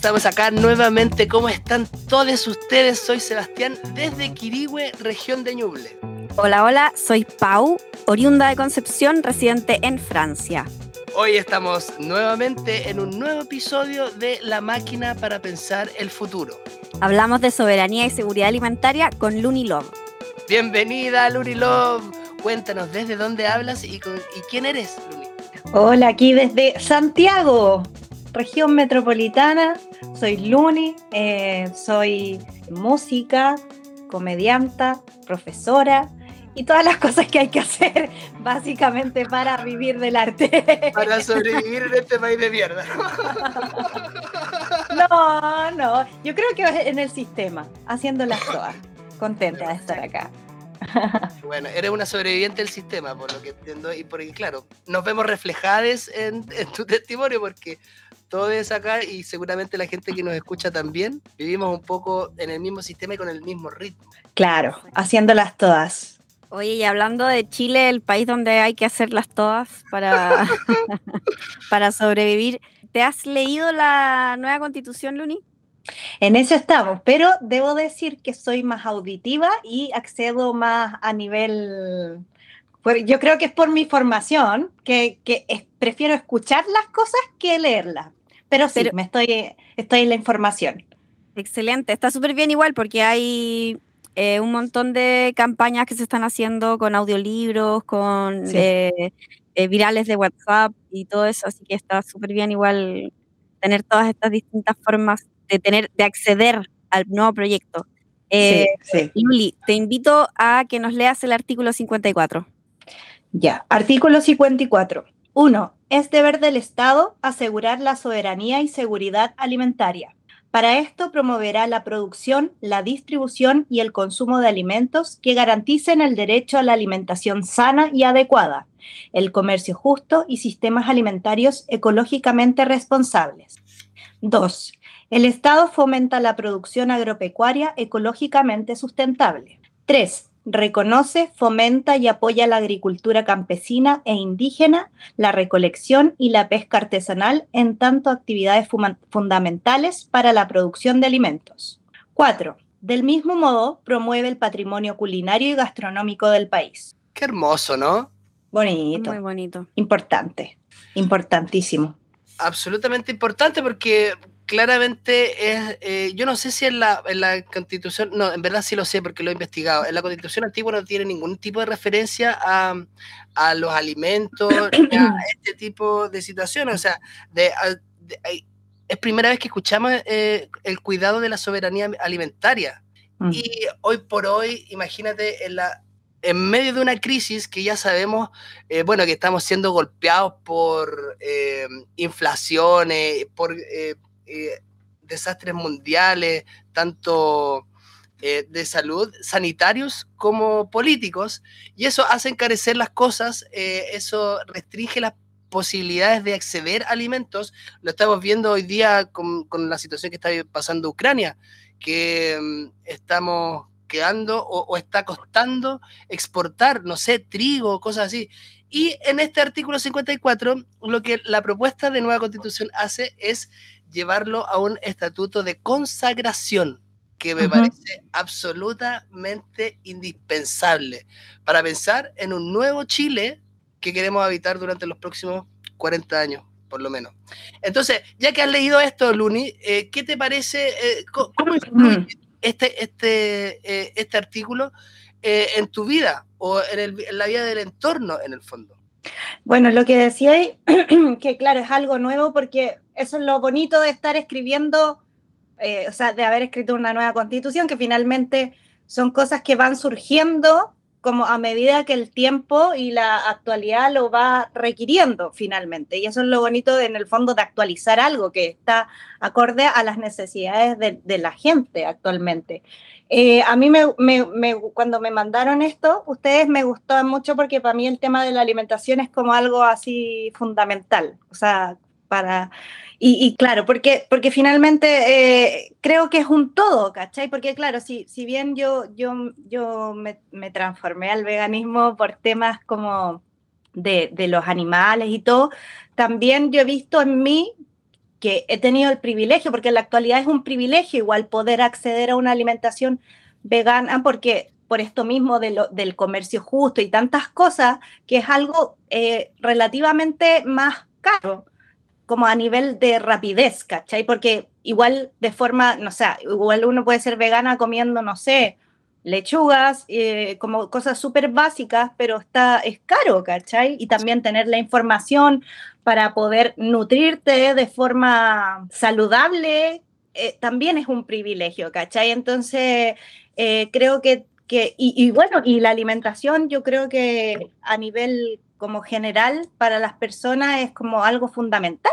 estamos acá nuevamente. ¿Cómo están todos ustedes? Soy Sebastián desde Quirigüe, región de Ñuble. Hola, hola, soy Pau, oriunda de Concepción, residente en Francia. Hoy estamos nuevamente en un nuevo episodio de La máquina para pensar el futuro. Hablamos de soberanía y seguridad alimentaria con Luni Love. Bienvenida, Luni Love. Cuéntanos desde dónde hablas y, y quién eres, Luni. Hola, aquí desde Santiago, región metropolitana. Soy Luni, eh, soy música, comedianta, profesora y todas las cosas que hay que hacer básicamente para vivir del arte. Para sobrevivir en este país de mierda. No, no, yo creo que en el sistema, haciéndolas todas. Contenta de estar acá. Bueno, eres una sobreviviente del sistema, por lo que entiendo, y porque, claro, nos vemos reflejadas en, en tu testimonio, porque todos acá y seguramente la gente que nos escucha también, vivimos un poco en el mismo sistema y con el mismo ritmo. Claro, haciéndolas todas. Oye, y hablando de Chile, el país donde hay que hacerlas todas para, para sobrevivir, ¿te has leído la nueva constitución, Luni? En eso estamos, pero debo decir que soy más auditiva y accedo más a nivel yo creo que es por mi formación que, que prefiero escuchar las cosas que leerlas. Pero sí, me estoy, estoy en la información. Excelente, está súper bien igual porque hay eh, un montón de campañas que se están haciendo con audiolibros, con eh, eh, virales de WhatsApp y todo eso, así que está súper bien igual tener todas estas distintas formas de tener, de acceder al nuevo proyecto. sí, sí. te invito a que nos leas el artículo 54. Ya, artículo 54. 1. Es deber del Estado asegurar la soberanía y seguridad alimentaria. Para esto promoverá la producción, la distribución y el consumo de alimentos que garanticen el derecho a la alimentación sana y adecuada, el comercio justo y sistemas alimentarios ecológicamente responsables. 2. El Estado fomenta la producción agropecuaria ecológicamente sustentable. 3 reconoce, fomenta y apoya la agricultura campesina e indígena, la recolección y la pesca artesanal en tanto actividades fundamentales para la producción de alimentos. 4. Del mismo modo, promueve el patrimonio culinario y gastronómico del país. Qué hermoso, ¿no? Bonito. Muy bonito. Importante. Importantísimo. Absolutamente importante porque claramente es, eh, yo no sé si en la, en la constitución, no, en verdad sí lo sé porque lo he investigado, en la constitución antigua no tiene ningún tipo de referencia a, a los alimentos, a este tipo de situaciones, o sea, de, es primera vez que escuchamos eh, el cuidado de la soberanía alimentaria. Mm. Y hoy por hoy, imagínate, en la, en medio de una crisis que ya sabemos, eh, bueno, que estamos siendo golpeados por inflaciones, por eh, desastres mundiales, tanto eh, de salud, sanitarios como políticos, y eso hace encarecer las cosas, eh, eso restringe las posibilidades de acceder a alimentos. Lo estamos viendo hoy día con, la situación que está pasando Ucrania, que mm, estamos quedando o, o, está costando exportar, no sé, trigo, cosas así. Y en este artículo 54, lo que la propuesta de nueva constitución hace es llevarlo a un estatuto de consagración que me parece absolutamente indispensable para pensar en un nuevo Chile que queremos habitar durante los próximos 40 años, por lo menos. Entonces, ya que has leído esto, Luni, eh, ¿qué te parece? Eh, ¿Cómo influye este, este, eh, este artículo en tu vida o en, en la vida del entorno, en el fondo? Bueno, lo que decía ahí, que claro, es algo nuevo porque eso es lo bonito de estar escribiendo, eh, o sea, de haber escrito una nueva constitución, que finalmente son cosas que van surgiendo como a medida que el tiempo y la actualidad lo va requiriendo finalmente. Y eso es lo bonito en el fondo de actualizar algo que está acorde a las necesidades de, la gente actualmente. Eh, a mí me, cuando me mandaron esto, ustedes me gustó mucho porque para mí el tema de la alimentación es como algo así fundamental. O sea, para y, claro, porque, porque finalmente eh, creo que es un todo, ¿cachai? Porque claro, si, si bien yo, yo, yo me, me transformé al veganismo por temas como de, de, los animales y todo, también yo he visto en mí que he tenido el privilegio, porque en la actualidad es un privilegio igual poder acceder a una alimentación vegana, porque por esto mismo del comercio justo y tantas cosas, que es algo eh, relativamente más caro, como a nivel de rapidez, ¿cachai? Porque igual de forma, no sé, igual uno puede ser vegana comiendo, no sé, lechugas, eh, como cosas súper básicas, pero está, es caro, ¿cachai? Y también tener la información para poder nutrirte de forma saludable, eh, también es un privilegio, ¿cachai? Entonces, eh, creo que, que y, bueno, y la alimentación yo creo que a nivel como general para las personas es como algo fundamental.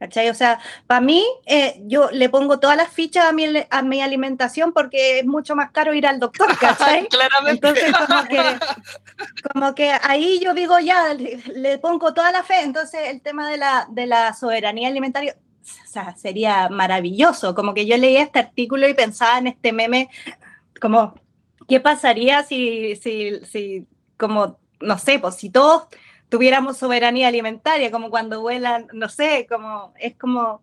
¿Cachai? O sea, para mí, eh, yo le pongo todas las fichas a mi, a mi alimentación porque es mucho más caro ir al doctor, ¿cachai? Claramente. Entonces, como que, como que ahí yo digo, ya, le, pongo toda la fe. Entonces, el tema de la, de la soberanía alimentaria, o sea, sería maravilloso. Como que yo leí este artículo y pensaba en este meme, como, ¿qué pasaría si, si, si como, no sé, pues si todos tuviéramos soberanía alimentaria, como cuando vuelan, no sé, como es como,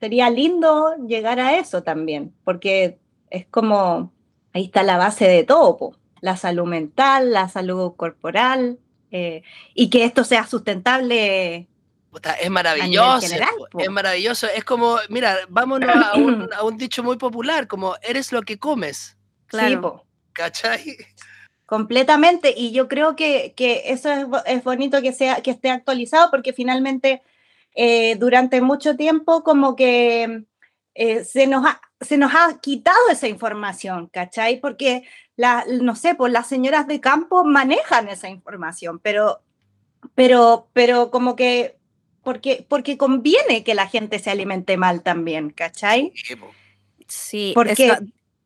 sería lindo llegar a eso también, porque es como, ahí está la base de todo, la salud mental, la salud corporal, eh, y que esto sea sustentable. es maravilloso, es maravilloso. Es como, mira, vámonos a un, a un, dicho muy popular, como eres lo que comes. Claro. ¿Cachai? Completamente y yo creo que, que eso es, es, bonito que, sea, que esté actualizado porque finalmente eh, durante mucho tiempo como que eh, se, nos ha, se nos ha quitado esa información, ¿cachai? Porque, la, no sé, pues las señoras de campo manejan esa información, pero, pero, pero como que, porque, porque conviene que la gente se alimente mal también, ¿cachai? Sí, porque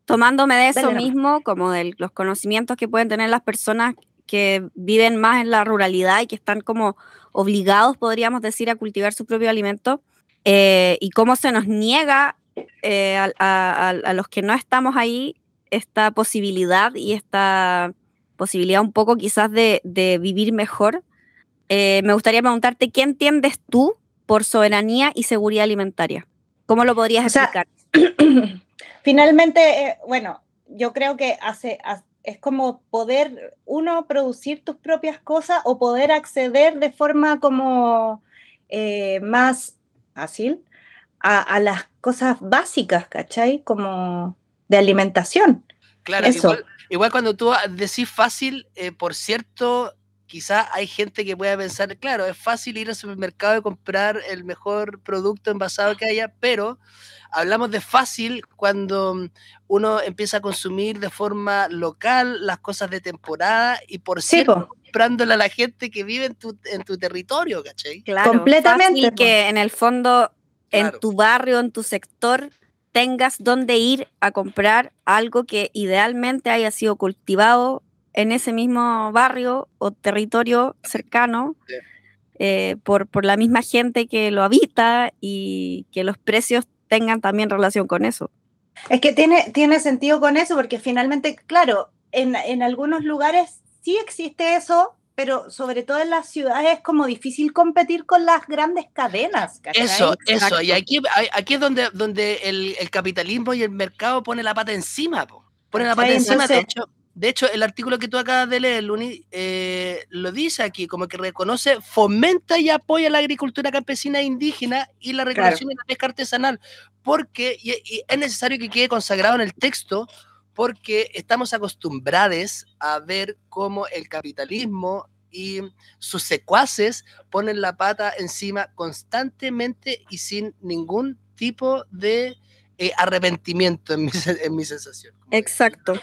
tomándome de eso mismo, como de los conocimientos que pueden tener las personas que viven más en la ruralidad y que están como obligados, podríamos decir, a cultivar su propio alimento, eh, y cómo se nos niega eh, a, los que no estamos ahí esta posibilidad y esta posibilidad un poco quizás de, vivir mejor. Eh, me gustaría preguntarte, ¿qué entiendes tú por soberanía y seguridad alimentaria? ¿Cómo lo podrías explicar? Finalmente, eh, bueno, yo creo que hace, es como poder uno producir tus propias cosas o poder acceder de forma como eh, más fácil a, las cosas básicas, ¿cachai? Como de alimentación. Claro, Igual, cuando tú decís fácil, eh, por cierto, quizá hay gente que pueda pensar, claro, es fácil ir al supermercado y comprar el mejor producto envasado que haya, pero hablamos de fácil cuando uno empieza a consumir de forma local las cosas de temporada y por cierto, comprándole a la gente que vive en tu, en tu territorio, ¿cachai? Claro, completamente. que en el fondo, en tu barrio, en tu sector, tengas donde ir a comprar algo que idealmente haya sido cultivado en ese mismo barrio o territorio cercano. Eh, por, por la misma gente que lo habita y que los precios tengan también relación con eso. Es que tiene, tiene sentido con eso, porque finalmente, claro, en, en algunos lugares sí existe eso, pero sobre todo en las ciudades es como difícil competir con las grandes cadenas. Eso, eso, y aquí, aquí es donde, donde el, el, capitalismo y el mercado pone la pata encima, pone la pata encima, de hecho, de hecho, el artículo que tú acabas de leer, Luni, eh, lo dice aquí, como que reconoce, fomenta y apoya la agricultura campesina e indígena y la recreación de la pesca artesanal, porque es necesario que quede consagrado en el texto, porque estamos acostumbrados a ver cómo el capitalismo y sus secuaces ponen la pata encima constantemente y sin ningún tipo de eh, arrepentimiento en mi, en mi sensación. Exacto.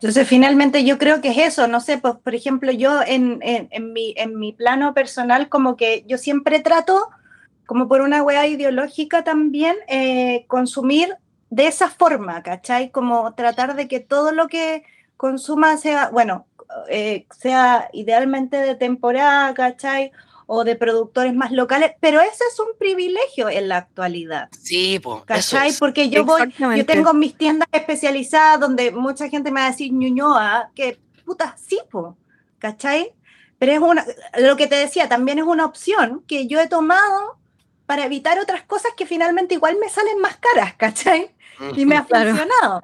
Entonces, finalmente yo creo que es eso, no sé, pues por ejemplo, yo en, en, mi, en mi plano personal, como que yo siempre trato, como por una hueá ideológica también, eh, consumir de esa forma, ¿cachai? Como tratar de que todo lo que consuma sea, bueno, eh, sea idealmente de temporada, ¿cachai? O de productores más locales, pero ese es un privilegio en la actualidad. Sí, pues. ¿Cachai? Porque yo voy, yo tengo mis tiendas especializadas donde mucha gente me va a decir ñuñoa, que puta, sí, po, ¿cachai? Pero es una, lo que te decía, también es una opción que yo he tomado para evitar otras cosas que finalmente igual me salen más caras, ¿cachai? Y me ha funcionado.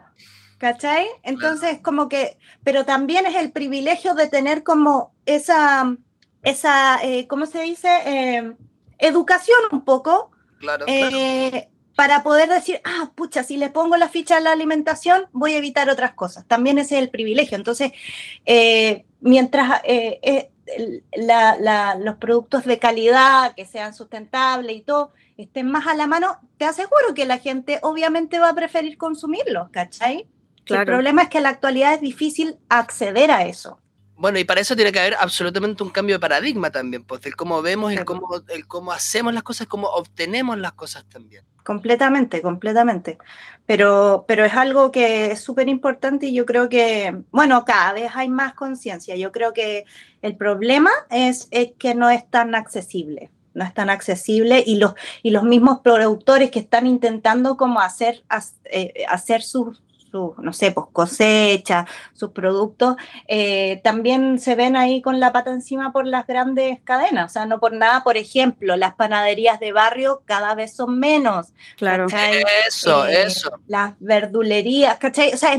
¿Cachai? Entonces, como que, pero también es el privilegio de tener como esa, esa eh, ¿cómo se dice? Eh, educación un poco. Claro, eh, Para poder decir, ah, pucha, si le pongo la ficha a la alimentación, voy a evitar otras cosas. También ese es el privilegio. Entonces, mientras los productos de calidad, que sean sustentables y todo, estén más a la mano, te aseguro que la gente obviamente va a preferir consumirlos, ¿cachai? El problema es que en la actualidad es difícil acceder a eso. Bueno, y para eso tiene que haber absolutamente un cambio de paradigma también, pues, el cómo vemos, el cómo, el cómo hacemos las cosas, cómo obtenemos las cosas también. Completamente, completamente. Pero, pero es algo que es súper importante y yo creo que, bueno, cada vez hay más conciencia. Yo creo que el problema es, es, que no es tan accesible, no es tan accesible y los, y los mismos productores que están intentando como hacer, eh, hacer sus, no sé, pues cosecha, sus productos, eh, también se ven ahí con la pata encima por las grandes cadenas. O sea, no por nada, por ejemplo, las panaderías de barrio cada vez son menos. Claro. Eso, eh, eso. Las verdulerías, ¿cachai? O sea,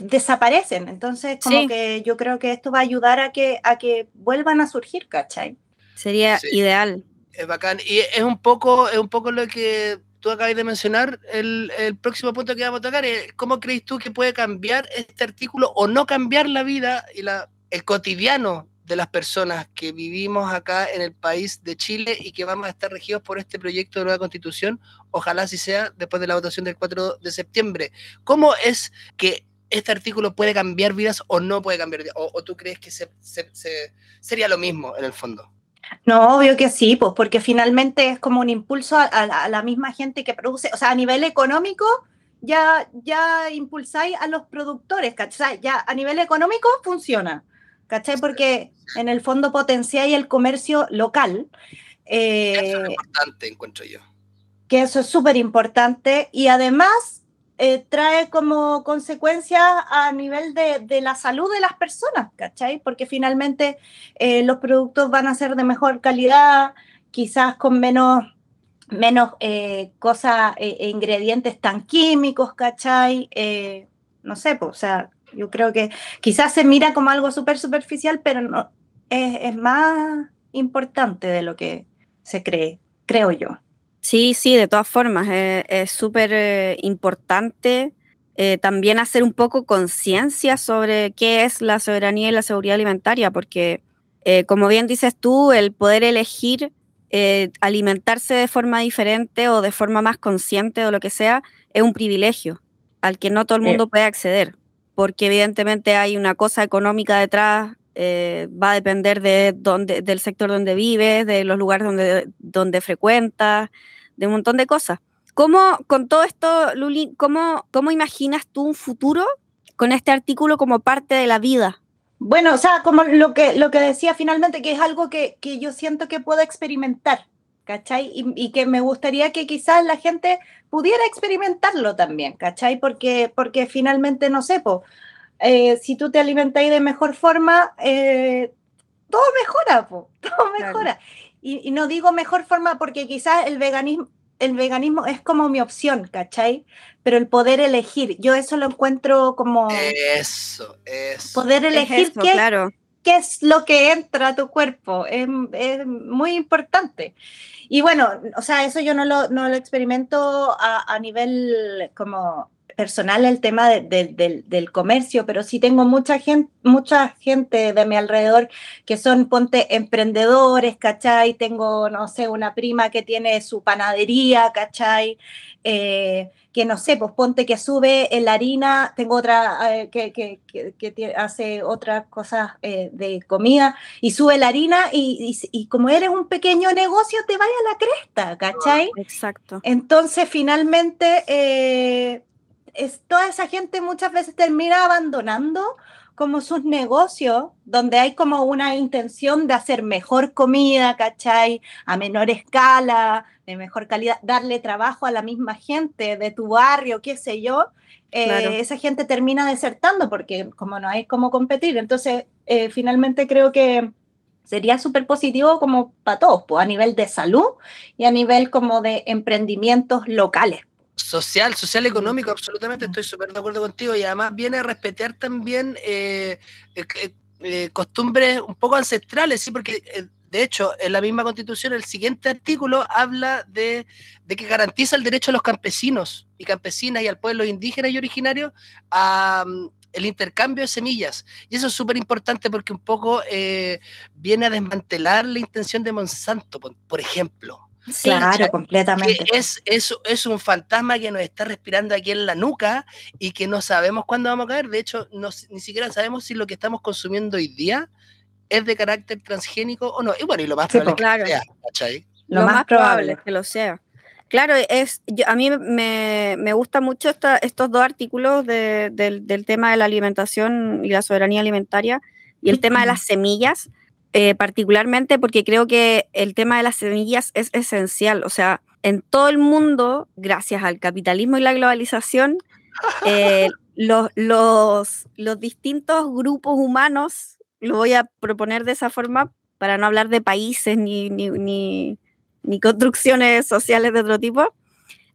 desaparecen. Entonces, como que yo creo que esto va a ayudar a que, a que vuelvan a surgir, ¿cachai? Sería ideal. Es bacán. Y es un poco, es un poco lo que tú acabas de mencionar, el, próximo punto que vamos a tocar es cómo crees tú que puede cambiar este artículo o no cambiar la vida y la, el cotidiano de las personas que vivimos acá en el país de Chile y que vamos a estar regidos por este proyecto de nueva constitución, ojalá así sea después de la votación del 4 de septiembre. ¿Cómo es que este artículo puede cambiar vidas o no puede cambiar vidas? ¿O, tú crees que sería lo mismo en el fondo? No, obvio que sí, pues porque finalmente es como un impulso a, la misma gente que produce, o sea, a nivel económico ya, ya impulsáis a los productores, ¿cachai? Ya a nivel económico funciona, ¿cachai? Porque en el fondo potenciáis el comercio local. eso es eh, importante, encuentro yo. Que eso es súper importante y además eh, trae como consecuencia a nivel de, la salud de las personas, ¿cachai? Porque finalmente eh, los productos van a ser de mejor calidad, quizás con menos, menos eh, cosas e ingredientes tan químicos, ¿cachai? no sé, pues, o sea, yo creo que quizás se mira como algo súper superficial, pero no, es, es más importante de lo que se cree, creo yo. Sí, sí, de todas formas, eh, es súper eh, importante eh, también hacer un poco conciencia sobre qué es la soberanía y la seguridad alimentaria, porque como bien dices tú, el poder elegir alimentarse de forma diferente o de forma más consciente o lo que sea, es un privilegio al que no todo el mundo puede acceder, porque evidentemente hay una cosa económica detrás va a depender de dónde, del sector donde vives, de los lugares donde, donde frecuentas, de un montón de cosas. ¿Cómo, con todo esto, Luli, cómo, cómo imaginas tú un futuro con este artículo como parte de la vida? Bueno, o sea, como lo que, lo que decía finalmente, que es algo que, que yo siento que puedo experimentar, ¿cachai? Y, que me gustaría que quizás la gente pudiera experimentarlo también, ¿cachai? Porque, porque finalmente, no sé, eh, si tú te alimentáis de mejor forma, eh, todo mejora, po, todo mejora y, no digo mejor forma porque quizás el veganismo, el veganismo es como mi opción, ¿cachai? Pero el poder elegir, yo eso lo encuentro como... Eso, eso. Poder elegir qué, claro. qué es lo que entra a tu cuerpo, es, muy importante. Y bueno, o sea, eso yo no lo, no lo experimento a, a nivel como personal el tema del comercio, pero sí tengo mucha gente, mucha gente de mi alrededor que son, ponte, emprendedores, ¿cachai? Tengo, no sé, una prima que tiene su panadería, ¿cachai? Eh, que no sé, pues ponte que sube la harina, tengo otra eh, que, que, que, hace otras cosas eh, de comida y sube la harina y, y, como eres un pequeño negocio te vaya a la cresta, ¿cachai? Exacto. Entonces finalmente es, toda esa gente muchas veces termina abandonando como sus negocios, donde hay como una intención de hacer mejor comida, ¿cachai? A menor escala, de mejor calidad, darle trabajo a la misma gente de tu barrio, qué sé yo. Eh, esa gente termina desertando porque como no hay cómo competir. Entonces, eh, finalmente creo que sería súper positivo como para todos, pues, a nivel de salud y a nivel como de emprendimientos locales. Social, social, económico, absolutamente estoy súper de acuerdo contigo y además viene a respetar también eh, eh, eh, costumbres un poco ancestrales, sí, porque de hecho en la misma constitución el siguiente artículo habla de, de, que garantiza el derecho a los campesinos y campesinas y al pueblo indígena y originario a, el intercambio de semillas. Y eso es súper importante porque un poco eh, viene a desmantelar la intención de Monsanto, por, ejemplo. Claro, completamente. Es, es, es, un fantasma que nos está respirando aquí en la nuca y que no sabemos cuándo vamos a caer. De hecho, no, ni siquiera sabemos si lo que estamos consumiendo hoy día es de carácter transgénico o no. Y bueno, y lo más probable claro. que sea, Lo, más, probable es que lo sea. Claro, es, a mí me, gusta mucho estos dos artículos del, tema de la alimentación y la soberanía alimentaria y el tema de las semillas, eh, particularmente porque creo que el tema de las semillas es esencial. O sea, en todo el mundo, gracias al capitalismo y la globalización, eh, los, los, los distintos grupos humanos, lo voy a proponer de esa forma para no hablar de países ni, ni ni construcciones sociales de otro tipo,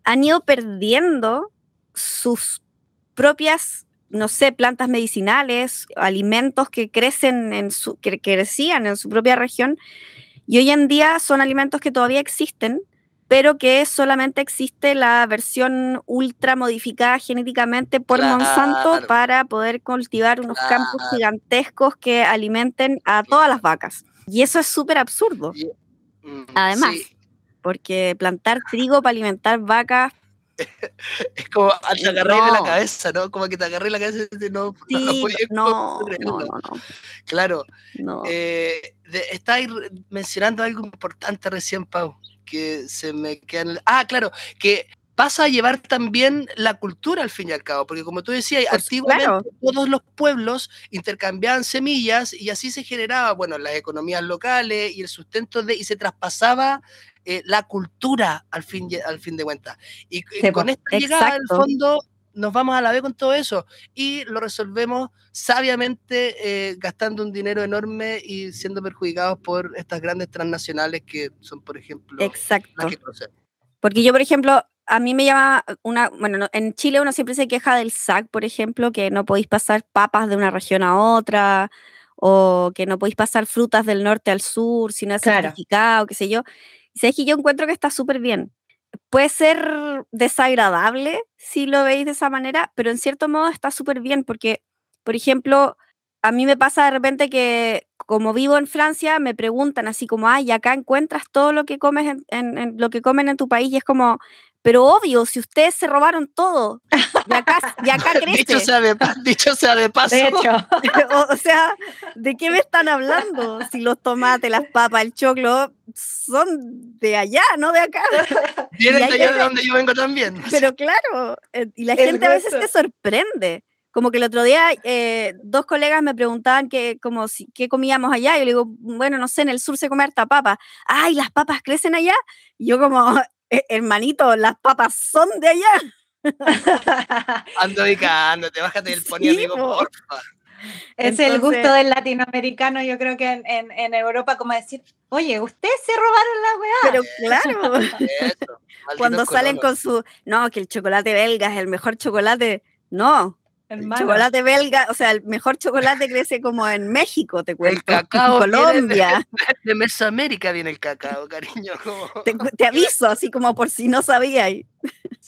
han ido perdiendo sus propias, no sé, plantas medicinales, alimentos que crecen en su, que crecían en su propia región, y hoy en día son alimentos que todavía existen, pero que solamente existe la versión ultra modificada genéticamente por Monsanto para poder cultivar unos campos gigantescos que alimenten a todas las vacas. Y eso es súper absurdo. Mm, Además, porque plantar trigo para alimentar vacas. Es como te agarré de la cabeza, ¿no? Como que te agarré la cabeza y no, no, no, no, Claro. Eh, estáis mencionando algo importante recién, Pau, que se me queda en el... Ah, claro, que pasa a llevar también la cultura al fin y al cabo, porque como tú decías, pues, antiguamente todos los pueblos intercambiaban semillas y así se generaba, bueno, las economías locales y el sustento de, y se traspasaba eh, la cultura al fin, al fin de cuentas. Y, con esta llegada, al fondo, nos vamos a la vez con todo eso y lo resolvemos sabiamente eh, gastando un dinero enorme y siendo perjudicados por estas grandes transnacionales que son, por ejemplo, Exacto. Porque yo, por ejemplo, a mí me llama una, bueno, en Chile uno siempre se queja del SAC, por ejemplo, que no podéis pasar papas de una región a otra, o que no podéis pasar frutas del norte al sur si no es certificado, qué sé yo. Y que yo encuentro que está súper bien. Puede ser desagradable si lo veis de esa manera, pero en cierto modo está súper bien porque, por ejemplo, a mí me pasa de repente que como vivo en Francia, me preguntan así como, ay, acá encuentras todo lo que comes en, lo que comen en tu país y es como, pero obvio, si ustedes se robaron todo, y acá, y acá crece. dicho, sea de, dicho sea de paso. De hecho. o, sea, ¿de qué me están hablando? Si los tomates, las papas, el choclo son de allá, no de acá. Vienen de allá de donde yo vengo también. Pero claro, eh, y la gente a veces se sorprende. Como que el otro día eh, dos colegas me preguntaban que, como si, qué comíamos allá. Y yo le digo, bueno, no sé, en el sur se come harta papa. Ay, ¿las papas crecen allá? Y yo como, eh, hermanito, las papas son de allá. Ando ubicándote, bájate del pony, amigo, porfa. Es el gusto del latinoamericano, yo creo que en, en, Europa, como decir, oye, ustedes se robaron la weá. Pero claro, cuando salen con su, no, que el chocolate belga es el mejor chocolate, no, el chocolate belga, o sea, el mejor chocolate crece como en México, te cuento. El cacao. En Colombia. De, Mesoamérica viene el cacao, cariño. Te, aviso, así como por si no sabías.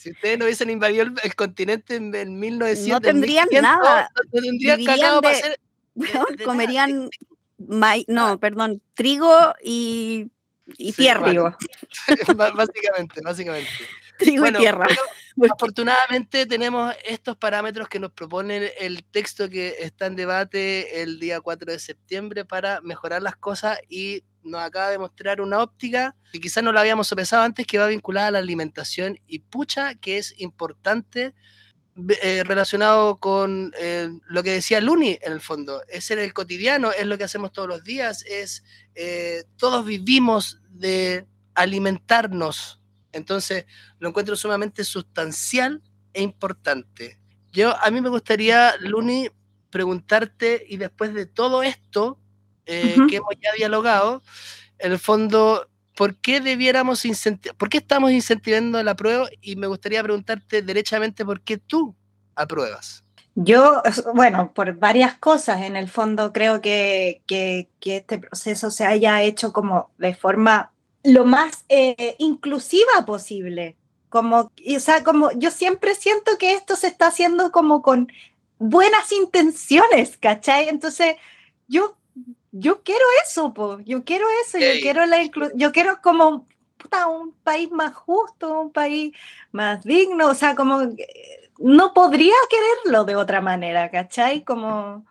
Si ustedes no hubiesen invadido el, continente en, 1900, no tendrían nada. No tendrían cacao para hacer. comerían, no, perdón, trigo y, y tierra. básicamente, básicamente. Trigo y tierra. afortunadamente tenemos estos parámetros que nos propone el texto que está en debate el día 4 de septiembre para mejorar las cosas y nos acaba de mostrar una óptica que quizás no la habíamos sopesado antes que va vinculada a la alimentación y pucha que es importante eh, relacionado con eh, lo que decía Luni en el fondo, es el cotidiano, es lo que hacemos todos los días, es eh, todos vivimos de alimentarnos, entonces, lo encuentro sumamente sustancial e importante. Yo, a mí me gustaría, Luni, preguntarte, y después de todo esto, que hemos ya dialogado, en el fondo, ¿por qué debiéramos incentivar, por qué estamos incentivando la prueba? Y me gustaría preguntarte derechamente por qué tú apruebas. Yo, bueno, por varias cosas, en el fondo creo que, que, este proceso se haya hecho como de forma lo más eh, inclusiva posible. Como, o sea, como yo siempre siento que esto se está haciendo como con buenas intenciones, ¿cachai? Entonces, yo, yo quiero eso, po. yo quiero eso, yo quiero la yo quiero como un país más justo, un país más digno, o sea, como no podría quererlo de otra manera, ¿cachai? Como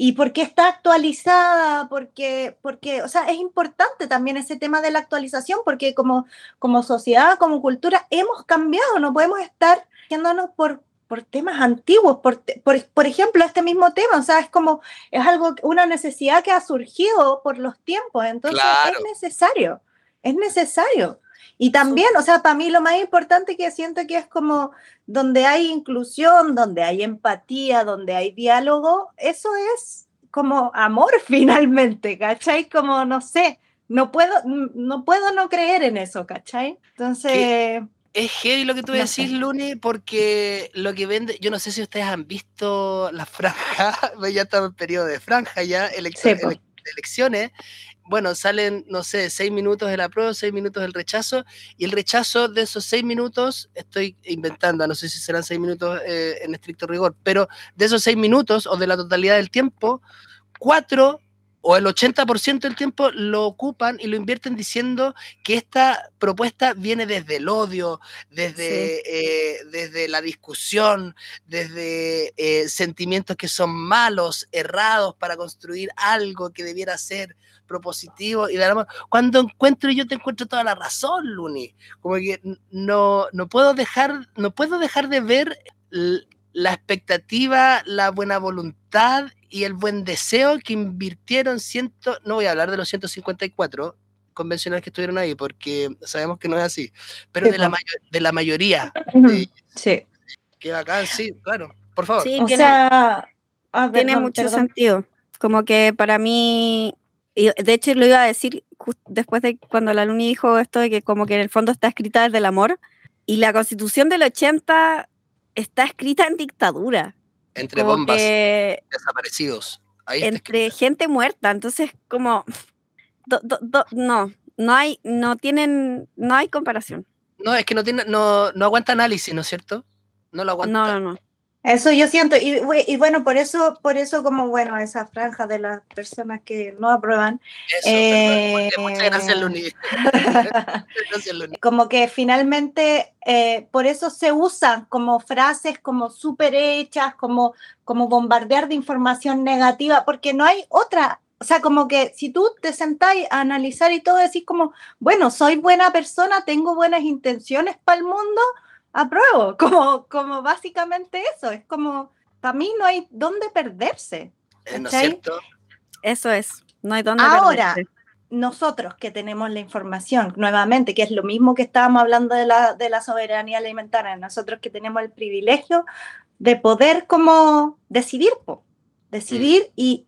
y porque está actualizada, porque, porque, o sea, es importante también ese tema de la actualización, porque como, como sociedad, como cultura, hemos cambiado, no podemos estar yéndonos por, por temas antiguos, por, por, por, ejemplo, este mismo tema, o sea, es como, es algo, una necesidad que ha surgido por los tiempos, entonces es necesario, es necesario. Y también, o sea, para mí lo más importante que siento que es como donde hay inclusión, donde hay empatía, donde hay diálogo, eso es como amor finalmente, ¿cachai? Como, no sé, no puedo no, puedo no creer en eso, ¿cachai? Entonces... Es heavy lo que tú decís, Luni, porque lo que vende, yo no sé si ustedes han visto la franja, ya estamos en periodo de franja ya, elecciones, bueno, salen, no sé, seis minutos de la prueba, seis minutos del rechazo, y el rechazo de esos seis minutos, estoy inventando, no sé si serán seis minutos eh, en estricto rigor, pero de esos seis minutos o de la totalidad del tiempo, cuatro o el 80% del tiempo lo ocupan y lo invierten diciendo que esta propuesta viene desde el odio, desde, eh, desde la discusión, desde eh, sentimientos que son malos, errados para construir algo que debiera ser propositivo y de Cuando encuentro yo te encuentro toda la razón, Luni. Como que no, no puedo dejar, no puedo dejar de ver la expectativa, la buena voluntad y el buen deseo que invirtieron ciento, no voy a hablar de los 154 convencionales que estuvieron ahí, porque sabemos que no es así, pero de, la de la mayoría. sí. Que acá, sí, claro, por favor. Sí, o sea, ah, tiene mucho sentido. Como que para mí, y de hecho lo iba a decir después de cuando la Luni dijo esto de que como que en el fondo está escrita desde el amor, y la constitución del 80 está escrita en dictadura. Entre bombas, desaparecidos. entre gente muerta, entonces como no, no hay, no tienen, no hay comparación. No, es que no tiene, no, no aguanta análisis, ¿no es cierto? No lo aguanta. No, no, no. Eso yo siento, y, y, bueno, por eso, por eso como, bueno, esa franja de las personas que no aprueban. eh, muchas gracias, Luni. Como que finalmente, eh, por eso se usan como frases como súper hechas, como, como bombardear de información negativa, porque no hay otra, o sea, como que si tú te sentáis a analizar y todo, decís como, bueno, soy buena persona, tengo buenas intenciones para el mundo, apruebo, como, como básicamente eso, es como, para mí no hay dónde perderse. Eh, ¿No es cierto? Eso es, no hay dónde Ahora, nosotros que tenemos la información, nuevamente, que es lo mismo que estábamos hablando de la, de la soberanía alimentaria, nosotros que tenemos el privilegio de poder como decidir, decidir mm. y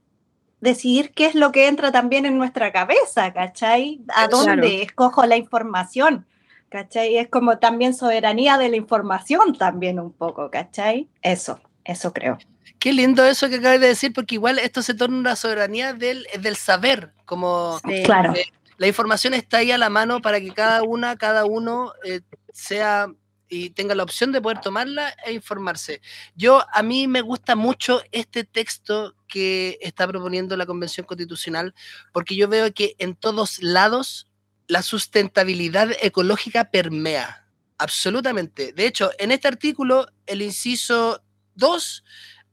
decidir qué es lo que entra también en nuestra cabeza, ¿cachai? A dónde escojo la información. ¿Cachai? Es como también soberanía de la información también un poco, ¿cachai? Eso, eso creo. Qué lindo eso que acabas de decir, porque igual esto se torna una soberanía del, del saber, como claro. Eh, la información está ahí a la mano para que cada una, cada uno eh, sea y tenga la opción de poder tomarla e informarse. Yo, a mí me gusta mucho este texto que está proponiendo la Convención Constitucional, porque yo veo que en todos lados la sustentabilidad ecológica permea, absolutamente. De hecho, en este artículo, el inciso 2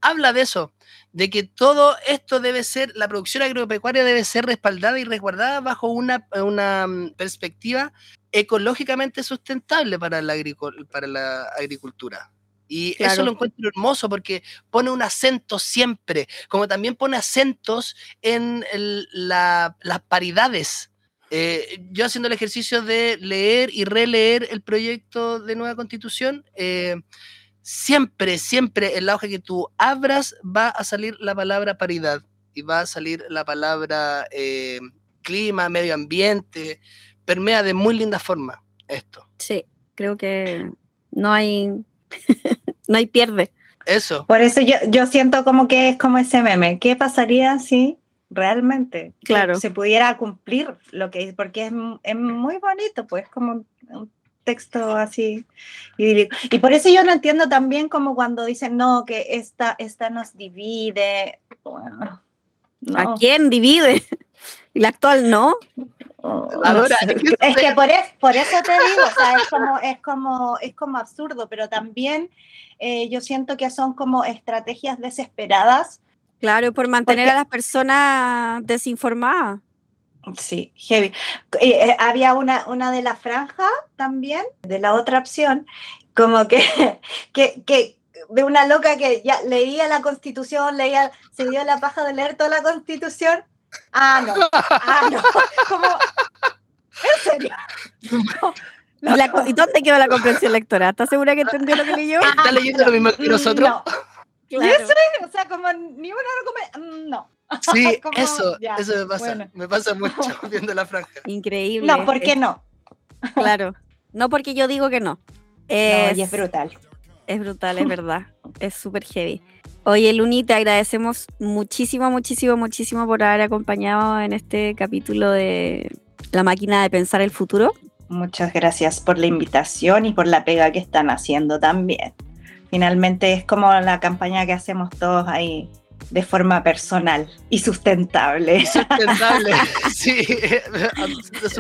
habla de eso, de que todo esto debe ser, la producción agropecuaria debe ser respaldada y resguardada bajo una, una mm, perspectiva ecológicamente sustentable para la, para la agricultura. Y eso lo encuentro hermoso porque pone un acento siempre, como también pone acentos en las paridades eh, yo haciendo el ejercicio de leer y releer el proyecto de nueva constitución, eh, siempre, siempre en la hoja que tú abras va a salir la palabra paridad. y va a salir la palabra eh, clima, medio ambiente, permea de muy linda forma esto. Sí, creo que no hay, no hay pierde. Eso. Por eso yo, yo siento como que es como ese meme. ¿Qué pasaría si realmente claro. se pudiera cumplir lo que es? Porque es, es muy bonito, pues como un texto así idílico. Y por eso yo no entiendo también como cuando dicen, no, que esta, esta nos divide. Bueno, no. ¿A quién divide? ¿Y la actual no? Oh, Ahora, no sé. es que por, es, por, eso te digo, o sea, es como, es como, es como absurdo, pero también eh, yo siento que son como estrategias desesperadas. Claro, por mantener porque, a las personas desinformadas. Sí, heavy. Eh, había una, una de la franja también, de la otra opción, como que, que, que de una loca que ya leía la constitución, leía, se dio la paja de leer toda la constitución. Ah, no, ah, no. Como, ¿En serio? No. La, ¿Y dónde quedó la comprensión lectora? ¿Estás segura que entendió lo que leyó? Ah, ¿Está leyendo lo mismo que nosotros? No. Claro. Eso es, o sea, como ni una recomendación. No. Sí, como, eso, ya. eso me pasa. Bueno. Me pasa mucho viendo la franja. Increíble. No, ¿por qué no? Claro. No porque yo digo que no. Es, no, y es brutal. Es brutal, es verdad. Es súper heavy. Oye, Luni, te agradecemos muchísimo, muchísimo, muchísimo por haber acompañado en este capítulo de La máquina de pensar el futuro. Muchas gracias por la invitación y por la pega que están haciendo también. Finalmente es como la campaña que hacemos todos ahí de forma personal y sustentable. Sustentable, sí.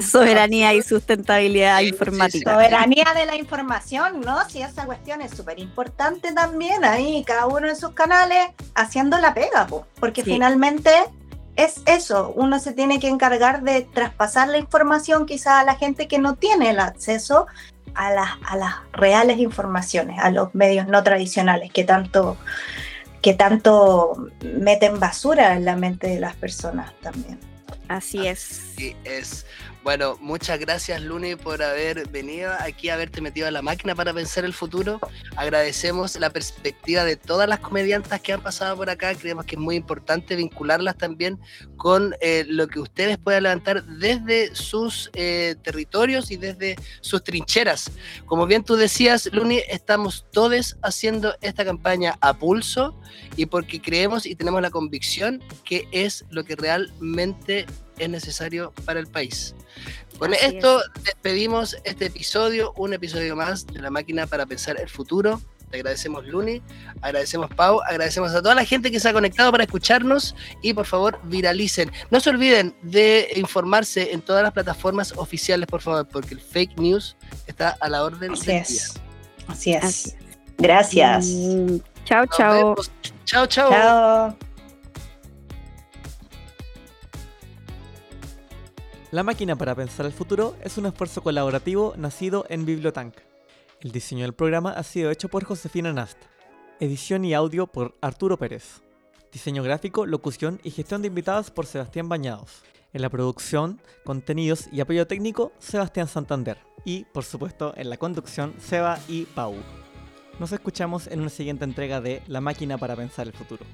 Soberanía y sustentabilidad sí, informática. Soberanía de la información, ¿no? Sí, esa cuestión es súper importante también ahí, cada uno en sus canales haciendo la pega, porque sí. finalmente es eso, uno se tiene que encargar de traspasar la información quizá a la gente que no tiene el acceso a las, a las reales informaciones, a los medios no tradicionales que tanto que tanto meten basura en la mente de las personas también. Así es. Así es. Bueno, muchas gracias Luni por haber venido aquí, haberte metido a la máquina para pensar el futuro. Agradecemos la perspectiva de todas las comediantas que han pasado por acá. Creemos que es muy importante vincularlas también con eh, lo que ustedes puedan levantar desde sus eh, territorios y desde sus trincheras. Como bien tú decías, Luni, estamos todos haciendo esta campaña a pulso y porque creemos y tenemos la convicción que es lo que realmente es necesario para el país. Con Así esto es. despedimos este episodio, un episodio más de la máquina para pensar el futuro. Te agradecemos Luni, agradecemos Pau, agradecemos a toda la gente que se ha conectado para escucharnos y por favor viralicen. No se olviden de informarse en todas las plataformas oficiales, por favor, porque el fake news está a la orden Así del es. día. Así es. Así es. Gracias. Mm, chao, chao. Chao, chao. Chao. La máquina para pensar el futuro es un esfuerzo colaborativo nacido en Bibliotank. El diseño del programa ha sido hecho por Josefina Nast. Edición y audio por Arturo Pérez. Diseño gráfico, locución y gestión de invitados por Sebastián Bañados. En la producción, contenidos y apoyo técnico, Sebastián Santander. Y, por supuesto, en la conducción, Seba y Pau. Nos escuchamos en una siguiente entrega de La máquina para pensar el futuro.